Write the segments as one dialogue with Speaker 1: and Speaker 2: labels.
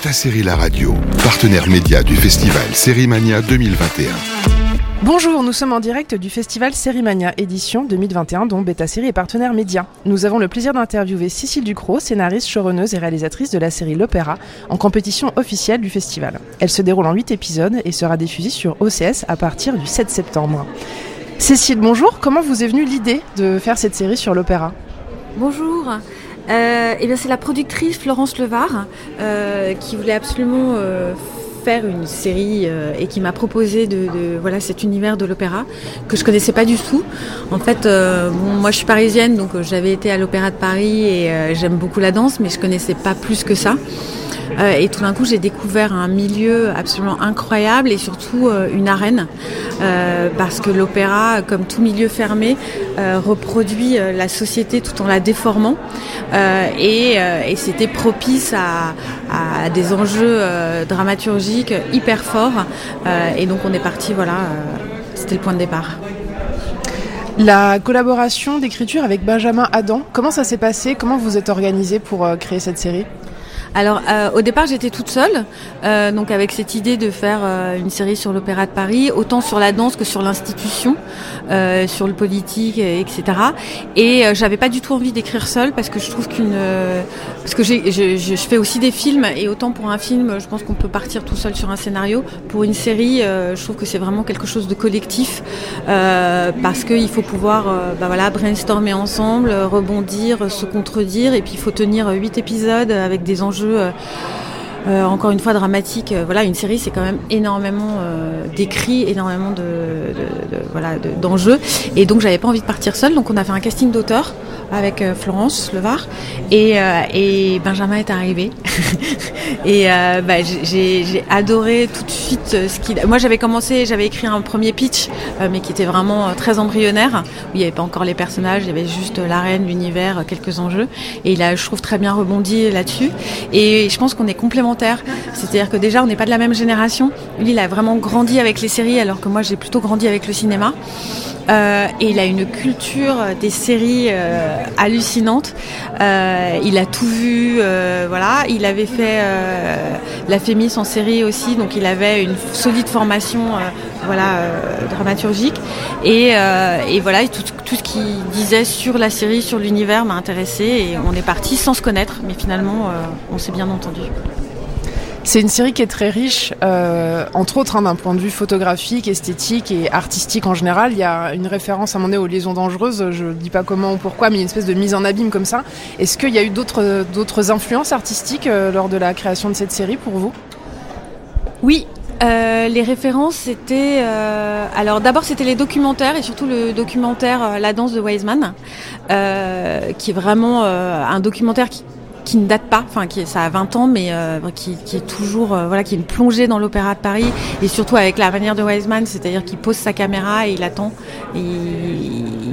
Speaker 1: Beta Série La Radio, partenaire média du festival Sérimania 2021.
Speaker 2: Bonjour, nous sommes en direct du festival Sérimania édition 2021 dont Beta Série est partenaire média. Nous avons le plaisir d'interviewer Cécile Ducrot, scénariste, choronneuse et réalisatrice de la série L'Opéra, en compétition officielle du festival. Elle se déroule en 8 épisodes et sera diffusée sur OCS à partir du 7 septembre. Cécile, bonjour, comment vous est venue l'idée de faire cette série sur l'opéra?
Speaker 3: Bonjour. Euh, eh bien, c'est la productrice Florence Levar euh, qui voulait absolument euh, faire une série euh, et qui m'a proposé de, voilà cet univers de l'opéra que je connaissais pas du tout. En fait, euh, moi je suis parisienne donc euh, j'avais été à l'Opéra de Paris et j'aime beaucoup la danse, mais je connaissais pas plus que ça. Et tout d'un coup, j'ai découvert un milieu absolument incroyable et surtout une arène, parce que l'opéra, comme tout milieu fermé, reproduit la société tout en la déformant. Et c'était propice à, à des enjeux euh, hyper forts. Euh, et donc on est parti, voilà, euh, c'était le point de départ.
Speaker 2: La collaboration d'écriture avec Benjamin Adam, comment ça s'est passé? Comment vous êtes organisé pour euh, créer cette série?
Speaker 3: Alors euh, au départ j'étais toute seule, euh, donc avec cette idée de faire euh, une série sur l'Opéra de Paris, autant sur la danse que sur l'institution, sur le politique, et- etc. Et j'avais pas du tout envie d'écrire seule parce que je trouve qu'une, parce que j'ai, je, je, fais aussi des films et autant pour un film, je pense qu'on peut partir tout seul sur un scénario. Pour une série, je trouve que c'est vraiment quelque chose de collectif parce qu'il faut pouvoir, bah voilà, brainstormer ensemble, rebondir, se contredire et puis il faut tenir huit épisodes avec des enjeux. Euh, euh, encore une fois dramatique. Euh, Voilà, une série, c'est quand même énormément d'écrits, énormément de, voilà de- d'enjeux. Et donc, j'avais pas envie de partir seule. Donc, on a fait un casting d'auteurs avec euh, Florence Levar et, euh, et Benjamin est arrivé. et euh, bah, j'ai- adoré tout de suite ce qu'il. Moi, j'avais commencé, j'avais écrit un premier pitch, mais qui était vraiment très embryonnaire, où il n'y avait pas encore les personnages, il y avait juste l'arène, l'univers, quelques enjeux. Et il a, je trouve, très bien rebondi là-dessus. Et je pense qu'on est complémentaires. C'est-à-dire que déjà, on n'est pas de la même génération. Lui, il a vraiment grandi avec les séries, alors que moi, j'ai plutôt grandi avec le cinéma. Euh, et il a une culture des séries euh, hallucinante. Euh, il a tout vu, euh, voilà. Il avait fait euh, la Fémis en série aussi, donc il avait une solide formation, euh, voilà, euh, dramaturgique. Et, euh, voilà, tout, tout ce qu'il disait sur la série, sur l'univers m'a intéressé et on est parti sans se connaître, mais finalement, euh, on s'est bien entendu.
Speaker 2: C'est une série qui est très riche, euh, entre autres hein, d'un point de vue photographique, esthétique et artistique en général. Il y a une référence à un moment donné aux liaisons dangereuses, je ne dis pas comment ou pourquoi, mais une espèce de mise en abîme comme ça. Est-ce qu'il y a eu d'autres influences artistiques euh, lors de la création de cette série pour vous?
Speaker 3: Oui. euh, les références, c'était alors d'abord c'était les documentaires et surtout le documentaire La danse de Wiseman, qui est vraiment un documentaire qui, qui ne date pas, enfin qui ça a 20 ans, mais euh, qui, qui est toujours euh, voilà qui est une plongée dans l'opéra de Paris et surtout avec la manière de Wiseman, c'est-à-dire qu'il pose sa caméra et il attend. Et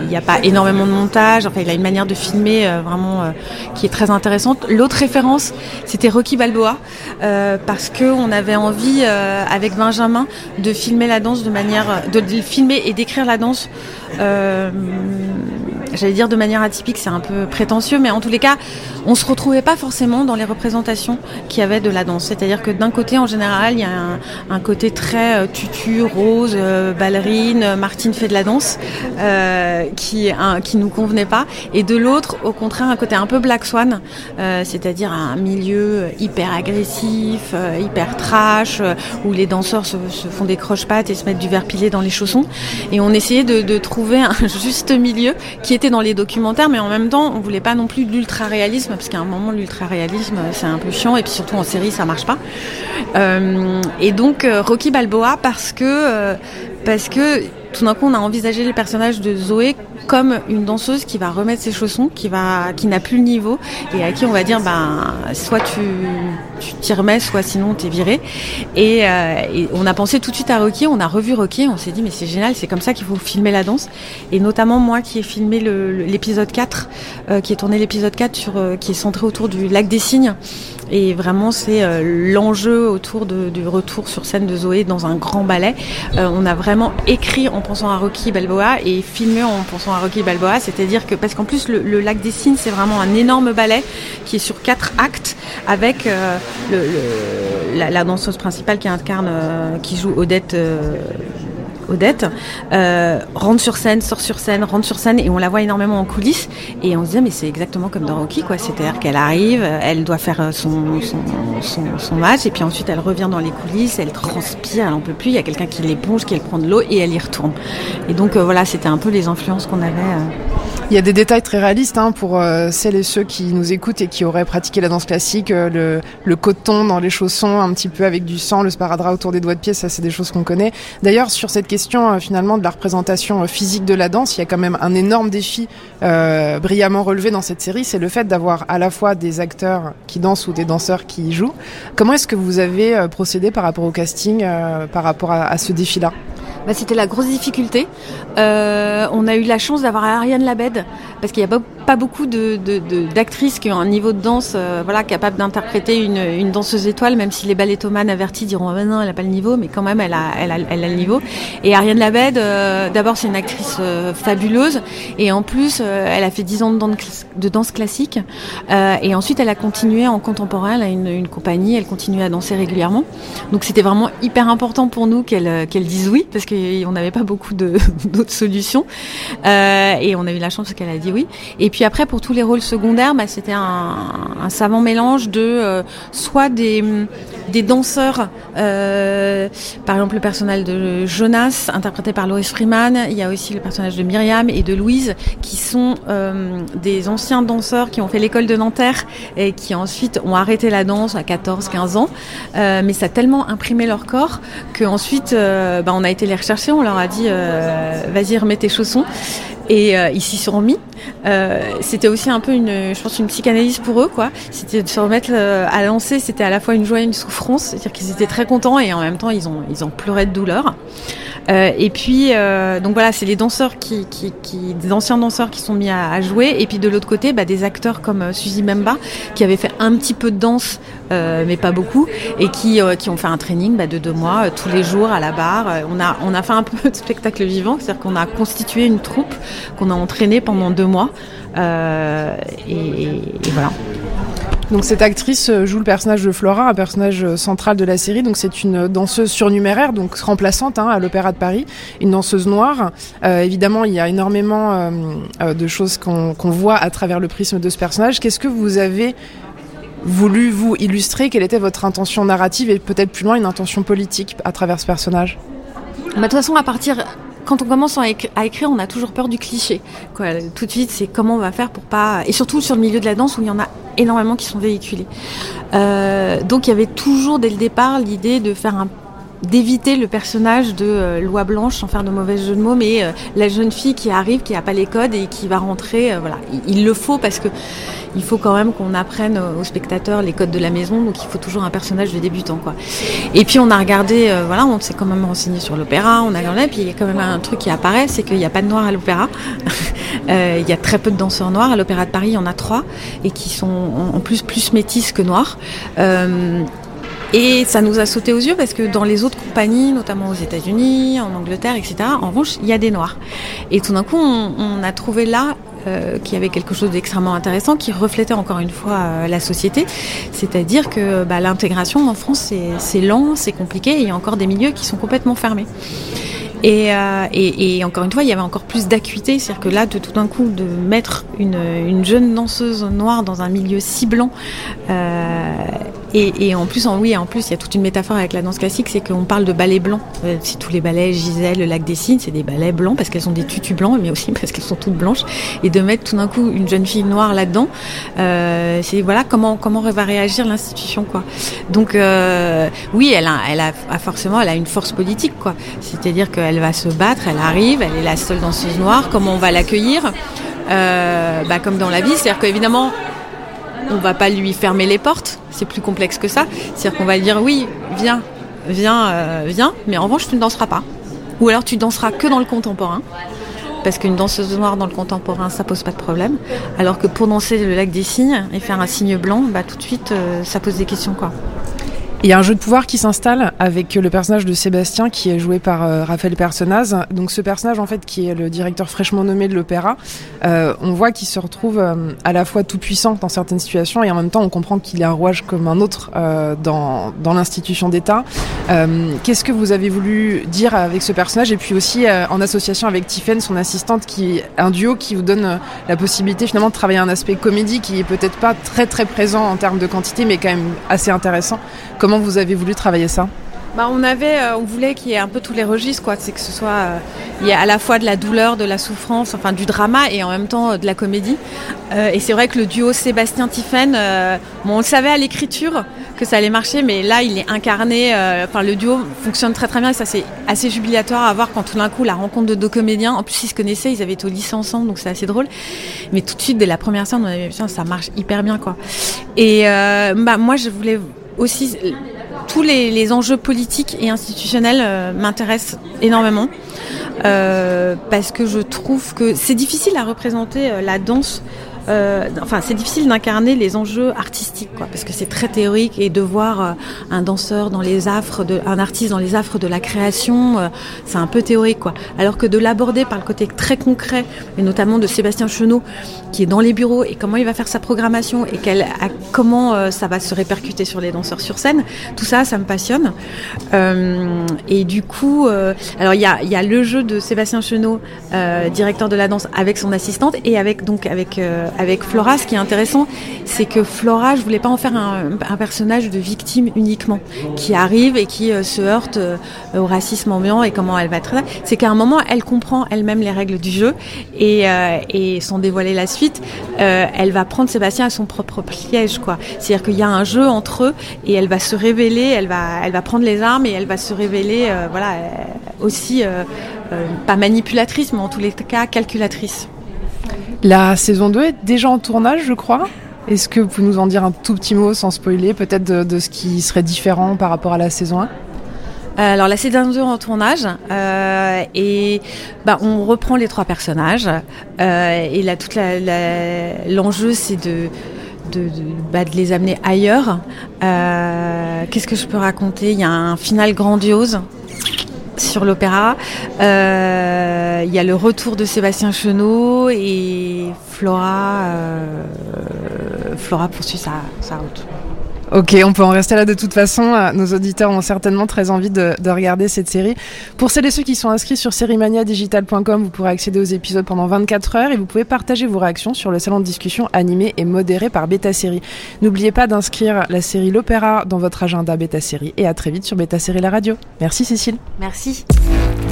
Speaker 3: il n'y a pas énormément de montage, enfin il a une manière de filmer euh, vraiment euh, qui est très intéressante. L'autre référence, c'était Rocky Balboa euh, parce que on avait envie avec Benjamin de filmer la danse de manière de filmer et d'écrire la danse euh, j'allais dire de manière atypique, c'est un peu prétentieux, mais en tous les cas, on se retrouvait pas forcément dans les représentations qu'il y avait de la danse. C'est-à-dire que d'un côté, en général, il y a un, côté très euh, tutu, rose, euh, ballerine, euh, Martine fait de la danse, qui un, qui nous convenait pas, et de l'autre, au contraire, un côté un peu Black Swan, c'est-à-dire un milieu hyper agressif, hyper trash, où les danseurs se, font des croche-pattes et se mettent du verre pilé dans les chaussons. Et on essayait de trouver un juste milieu qui était dans les documentaires, mais en même temps, on voulait pas non plus de l'ultra-réalisme, parce qu'à un moment, l'ultra-réalisme, c'est un peu chiant, et puis surtout en série, ça marche pas. Euh, et donc, euh, Rocky Balboa, parce que, euh, parce que tout d'un coup, on a envisagé le personnage de Zoé comme une danseuse qui va remettre ses chaussons, qui va, qui n'a plus le niveau, et à qui on va dire, ben, soit tu, tu t'y remets, soit sinon t'es viré. Et, euh, et on a pensé tout de suite à Rocky, on a revu Rocky, on s'est dit, mais c'est génial, c'est comme ça qu'il faut filmer la danse. Et notamment moi qui ai filmé l'épisode 4, euh, qui est tourné l'épisode 4 sur, euh, qui est centré autour du lac des cygnes. Et vraiment, c'est l'enjeu autour du retour sur scène de Zoé dans un grand ballet. on a vraiment écrit en pensant à Rocky Balboa et filmé en pensant à Rocky Balboa, c'est-à-dire que parce qu'en plus le, Lac des Cygnes, c'est vraiment un énorme ballet qui est sur quatre actes avec la, danseuse principale qui incarne, qui joue Odette. Odette, euh, rentre sur scène, sort sur scène, rentre sur scène, et on la voit énormément en coulisses. Et on se disait, mais c'est exactement comme dans Rocky, quoi. C'est-à-dire qu'elle arrive, elle doit faire son, son, son, match, et puis ensuite elle revient dans les coulisses, elle transpire, elle en peut plus, il y a quelqu'un qui l'éponge, qui prend de l'eau, et elle y retourne. Et donc euh, voilà, c'était un peu les influences qu'on avait. Euh,
Speaker 2: il y a des détails très réalistes hein, pour euh, celles et ceux qui nous écoutent et qui auraient pratiqué la danse classique. Euh, le, le, coton dans les chaussons, un petit peu avec du sang, le sparadrap autour des doigts de pied, ça c'est des choses qu'on connaît. D'ailleurs, sur cette question euh, finalement de la représentation physique de la danse, il y a quand même un énorme défi brillamment relevé dans cette série, c'est le fait d'avoir à la fois des acteurs qui dansent ou des danseurs qui jouent. Comment est-ce que vous avez procédé par rapport au casting, par rapport à, à ce défi-là?
Speaker 3: Bah, C'était la grosse difficulté. Euh, on a eu la chance d'avoir Ariane Labed, parce qu'il n'y a pas, beaucoup d'actrices de, qui ont un niveau de danse euh, voilà, capable d'interpréter une, une, danseuse étoile, même si les ballettomanes avertis diront oh, non, elle n'a pas le niveau, mais quand même, elle a, elle a, elle a le niveau. Et Ariane Labed, euh, d'abord, c'est une actrice euh, fabuleuse, et en plus, elle a fait 10 ans de danse, de danse classique, et ensuite, elle a continué en contemporain, elle a une, une compagnie, elle continue à danser régulièrement. Donc, c'était vraiment hyper important pour nous qu'elle qu'elle dise oui, parce que on n'avait pas beaucoup d'autres solutions. Euh, et on a eu la chance qu'elle a dit oui. Et puis après, pour tous les rôles secondaires, bah, c'était un, savant mélange de euh, soit des, des danseurs, euh, par exemple le personnage de Jonas, interprété par Lois Freeman. Il y a aussi le personnage de Myriam et de Louise, qui sont des anciens danseurs qui ont fait l'école de Nanterre et qui ensuite ont arrêté la danse à 14-15 ans. mais ça a tellement imprimé leur corps qu'ensuite, bah, on a été les rechercher, on leur a dit euh, vas-y remets tes chaussons et euh, ils s'y sont remis. Euh, c'était aussi un peu une, je pense, une psychanalyse pour eux, quoi. C'était de se remettre à lancer. C'était à la fois une joie et une souffrance, c'est-à-dire qu'ils étaient très contents et en même temps ils ont, ils ont pleuré de douleur. Euh, et puis, euh, donc voilà, c'est les danseurs qui, qui, des anciens danseurs qui sont mis à, jouer. Et puis de l'autre côté, bah, des acteurs comme euh, Suzy Memba, qui avait fait un petit peu de danse, mais pas beaucoup, et qui, qui ont fait un training bah, de deux mois, tous les jours à la barre. On a, on a fait un peu de spectacle vivant, c'est-à-dire qu'on a constitué une troupe qu'on a entraînée pendant deux mois. Et, voilà.
Speaker 2: Donc cette actrice euh, joue le personnage de Flora, un personnage euh, central de la série. Donc c'est une danseuse surnuméraire, donc remplaçante hein, à l'Opéra de Paris, une danseuse noire. Euh, évidemment, il y a énormément de choses qu'on voit à travers le prisme de ce personnage. Qu'est-ce que vous avez voulu vous illustrer? Quelle était votre intention narrative et peut-être plus loin une intention politique à travers ce personnage?
Speaker 3: Bah, De toute façon, à partir quand on commence à, écrire, on a toujours peur du cliché. Tout de suite, c'est comment on va faire pour pas. Et surtout sur le milieu de la danse où il y en a énormément qui sont véhiculés. Euh, donc il y avait toujours dès le départ l'idée de faire un d'éviter le personnage de euh, Loi Blanche sans faire de mauvais jeu de mots, mais euh, la jeune fille qui arrive, qui n'a pas les codes et qui va rentrer, euh, voilà, il, le faut parce que il faut quand même qu'on apprenne aux spectateurs les codes de la maison, donc il faut toujours un personnage de débutant, quoi. Et puis on a regardé, voilà, on s'est quand même renseigné sur l'opéra, on a regardé, puis il y a quand même un truc qui apparaît, c'est qu'il n'y a pas de noirs à l'opéra. il y a très peu de danseurs noirs. À l'opéra de Paris, il y en a trois et qui sont en plus plus métis que noirs. Et ça nous a sauté aux yeux parce que dans les autres compagnies, notamment aux États-Unis, en Angleterre, etc., en revanche, il y a des noirs. Et tout d'un coup, on, a trouvé là euh, qu'il y avait quelque chose d'extrêmement intéressant qui reflétait encore une fois euh, la société. C'est-à-dire que bah, l'intégration en France, c'est lent, c'est compliqué il y a encore des milieux qui sont complètement fermés. Et, euh, et, encore une fois, il y avait encore plus d'acuité, c'est-à-dire que là, de tout d'un coup, de mettre une, une, jeune danseuse noire dans un milieu si blanc, et, et, en plus, en, oui, en plus, il y a toute une métaphore avec la danse classique, c'est qu'on parle de ballets blancs. Euh, si tous les ballets, Gisèle, le lac des Cygnes, c'est des ballets blancs parce qu'elles ont des tutus blancs, mais aussi parce qu'elles sont toutes blanches. Et de mettre tout d'un coup une jeune fille noire là-dedans, euh, c'est voilà comment comment va réagir l'institution, quoi. Donc euh, oui, elle a, elle a forcément, elle a une force politique, quoi. C'est-à-dire qu'elle va se battre, elle arrive, elle est la seule danseuse noire. Comment on va l'accueillir? Euh, bah, comme dans la vie, c'est-à-dire qu'évidemment on va pas lui fermer les portes, c'est plus complexe que ça. C'est-à-dire qu'on va dire oui, viens, viens, euh, viens, mais en revanche tu ne danseras pas. Ou alors tu danseras que dans le contemporain. parce qu'une danseuse noire dans le contemporain, ça pose pas de problème. Alors que pour danser le lac des signes et faire un signe blanc, bah, tout de suite, euh, ça pose des questions. quoi.
Speaker 2: Il y a un jeu de pouvoir qui s'installe avec le personnage de Sébastien qui est joué par euh, Raphaël Personnaz. Donc ce personnage en fait qui est le directeur fraîchement nommé de l'opéra, euh, on voit qu'il se retrouve euh, à la fois tout puissant dans certaines situations et en même temps on comprend qu'il est un rouage comme un autre dans, dans l'institution d'État. Qu'est-ce que vous avez voulu dire avec ce personnage? Et puis aussi en association avec Tiffen, son assistante, qui un duo qui vous donne la possibilité finalement de travailler un aspect comédie qui est peut-être pas très très présent en termes de quantité mais quand même assez intéressant. Vous avez voulu travailler ça
Speaker 3: bah, on avait, euh, on voulait qu'il y ait un peu tous les registres, quoi. C'est que ce soit, euh, il y a à la fois de la douleur, de la souffrance, enfin du drama et en même temps euh, de la comédie. Et c'est vrai que le duo Sébastien Tiffen, bon, on le savait à l'écriture que ça allait marcher, mais là il est incarné. Enfin, le duo fonctionne très très bien et ça c'est assez jubilatoire à voir quand tout d'un coup la rencontre de deux comédiens. En plus ils se connaissaient, ils avaient été au lycée ensemble, donc c'est assez drôle. Mais tout de suite dès la première scène, on avait ça marche hyper bien, quoi. Et bah moi je voulais aussi tous les, enjeux politiques et institutionnels euh, m'intéressent énormément euh, parce que je trouve que c'est difficile à représenter euh, la danse. Euh, enfin, c'est difficile d'incarner les enjeux artistiques, quoi, parce que c'est très théorique et de voir euh, un danseur dans les affres, de, un artiste dans les affres de la création, euh, c'est un peu théorique, quoi. Alors que de l'aborder par le côté très concret, et notamment de Sébastien Chenot, qui est dans les bureaux et comment il va faire sa programmation et comment ça va se répercuter sur les danseurs sur scène, tout ça, ça me passionne. Et du coup, alors il y a, le jeu de Sébastien Chenot, directeur de la danse, avec son assistante et avec donc avec avec Flora. Ce qui est intéressant, c'est que Flora, je voulais pas en faire un, un, personnage de victime uniquement, qui arrive et qui euh, se heurte euh, au racisme ambiant et comment elle va être. C'est qu'à un moment, elle comprend elle-même les règles du jeu et, euh, et sans dévoiler la suite, euh, elle va prendre Sébastien à son propre piège, quoi. C'est-à-dire qu'il y a un jeu entre eux et elle va se révéler, elle va, elle va prendre les armes et elle va se révéler, voilà, aussi pas manipulatrice, mais en tous les cas calculatrice.
Speaker 2: La saison 2 est déjà en tournage, je crois. Est-ce que vous pouvez nous en dire un tout petit mot sans spoiler, peut-être de, ce qui serait différent par rapport à la saison 1
Speaker 3: alors la saison 2 en tournage euh, et bah, on reprend les trois personnages euh, et là toute l'enjeu c'est bah, de, les amener ailleurs. Euh, Qu'est-ce que je peux raconter? Il y a un final grandiose sur l'opéra. Euh, il y a le retour de Sébastien Chenot et Flora. Euh, Flora poursuit sa, sa route.
Speaker 2: Ok, on peut en rester là de toute façon. Nos auditeurs ont certainement très envie de, de, regarder cette série. Pour celles et ceux qui sont inscrits sur seriemaniadigital.com, vous pourrez accéder aux épisodes pendant 24 heures et vous pouvez partager vos réactions sur le salon de discussion animé et modéré par Beta Série. N'oubliez pas d'inscrire la série L'Opéra dans votre agenda Beta Série et à très vite sur Beta Série La Radio. Merci Cécile.
Speaker 3: Merci.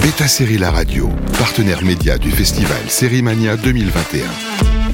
Speaker 1: Beta Série La Radio, partenaire média du festival Série Mania 2021.